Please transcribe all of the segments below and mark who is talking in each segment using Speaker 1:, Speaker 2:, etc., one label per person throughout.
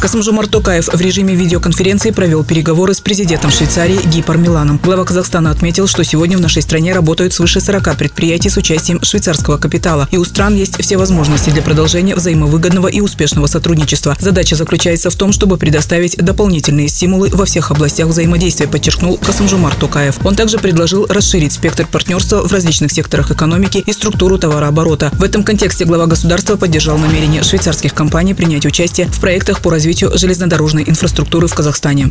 Speaker 1: Касымжумар Токаев в режиме видеоконференции провел переговоры с президентом Швейцарии Гипар Миланом. Глава Казахстана отметил, что сегодня в нашей стране работают свыше 40 предприятий с участием швейцарского капитала. И у стран есть все возможности для продолжения взаимовыгодного и успешного сотрудничества. Задача заключается в том, чтобы предоставить дополнительные стимулы во всех областях взаимодействия, подчеркнул Касымжумар Токаев. Он также предложил расширить спектр партнерства в различных секторах экономики и структуру товарооборота. В этом контексте глава государства поддержал намерение швейцарских компаний принять участие в проектах по развитию железнодорожной инфраструктуры в Казахстане.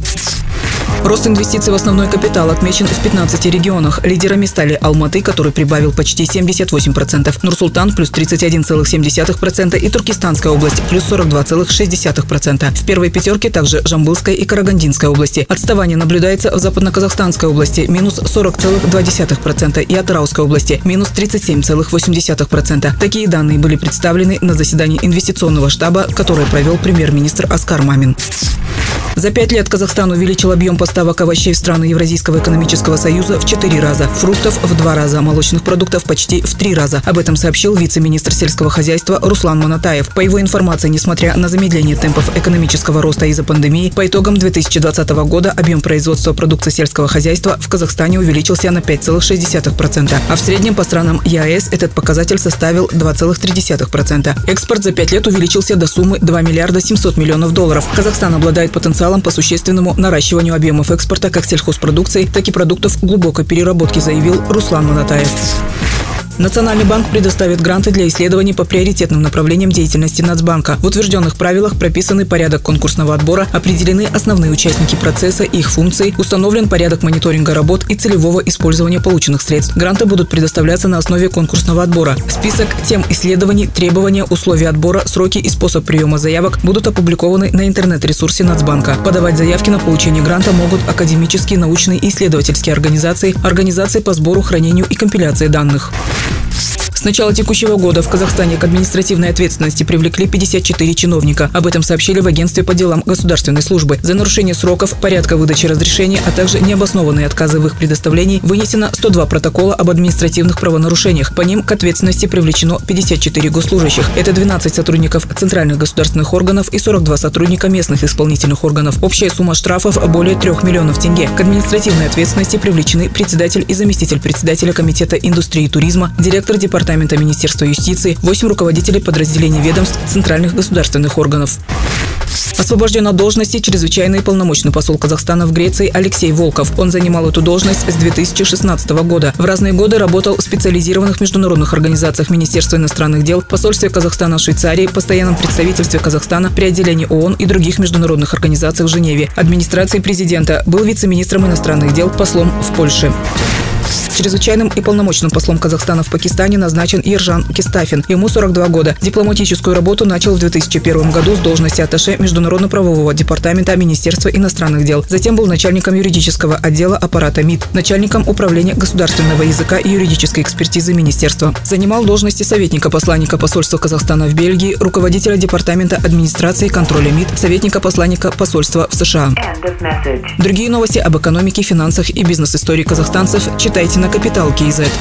Speaker 1: Рост инвестиций в основной капитал отмечен в 15 регионах. Лидерами стали Алматы, который прибавил почти 78%, Нур-Султан плюс 31,7% и Туркестанская область плюс 42,6%. В первой пятерке также Жамбылская и Карагандинская области. Отставание наблюдается в Западно-Казахстанской области минус 40,2% и Атырауской области минус 37,8%. Такие данные были представлены на заседании инвестиционного штаба, которое провел премьер-министр Оскар Мамин. За пять лет Казахстан увеличил объем поставок овощей в страны Евразийского экономического союза в четыре раза, фруктов в два раза, молочных продуктов почти в три раза. Об этом сообщил вице-министр сельского хозяйства Руслан Монатаев. По его информации, несмотря на замедление темпов экономического роста из-за пандемии, по итогам 2020 года объем производства продукции сельского хозяйства в Казахстане увеличился на 5,6%, а в среднем по странам ЕАЭС этот показатель составил 2,3%. Экспорт за пять лет увеличился до суммы 2 миллиарда 700 миллионов долларов. Казахстан обладает потенциалом потенциалом по существенному наращиванию объемов экспорта как сельхозпродукции, так и продуктов глубокой переработки, заявил Руслан Манатаев. Национальный банк предоставит гранты для исследований по приоритетным направлениям деятельности Нацбанка. В утвержденных правилах прописаны порядок конкурсного отбора, определены основные участники процесса и их функции, установлен порядок мониторинга работ и целевого использования полученных средств. Гранты будут предоставляться на основе конкурсного отбора. Список тем исследований, требования, условия отбора, сроки и способ приема заявок будут опубликованы на интернет-ресурсе Нацбанка. Подавать заявки на получение гранта могут академические, научные и исследовательские организации, организации по сбору, хранению и компиляции данных. Начала текущего года в Казахстане к административной ответственности привлекли 54 чиновника. Об этом сообщили в Агентстве по делам государственной службы. За нарушение сроков, порядка выдачи разрешений, а также необоснованные отказы в их предоставлении вынесено 102 протокола об административных правонарушениях. По ним к ответственности привлечено 54 госслужащих. Это 12 сотрудников центральных государственных органов и 42 сотрудника местных исполнительных органов. Общая сумма штрафов более 3 миллионов тенге. К административной ответственности привлечены председатель и заместитель председателя Комитета индустрии и туризма, директор департамента Департамента Министерства юстиции, 8 руководителей подразделений ведомств центральных государственных органов. Освобожден от должности чрезвычайный полномочный посол Казахстана в Греции Алексей Волков. Он занимал эту должность с 2016 года. В разные годы работал в специализированных международных организациях Министерства иностранных дел, посольстве Казахстана в Швейцарии, постоянном представительстве Казахстана при отделении ООН и других международных организациях в Женеве, администрации президента, был вице-министром иностранных дел, послом в Польше. Чрезвычайным и полномочным послом Казахстана в Пакистане назначен Ержан Кистафин. Ему 42 года. Дипломатическую работу начал в 2001 году с должности атташе Международно-правового департамента Министерства иностранных дел. Затем был начальником юридического отдела аппарата МИД, начальником управления государственного языка и юридической экспертизы Министерства. Занимал должности советника посланника посольства Казахстана в Бельгии, руководителя департамента администрации и контроля МИД, советника посланника посольства в США. Другие новости об экономике, финансах и бизнес-истории казахстанцев читайте на Капитал Киезет.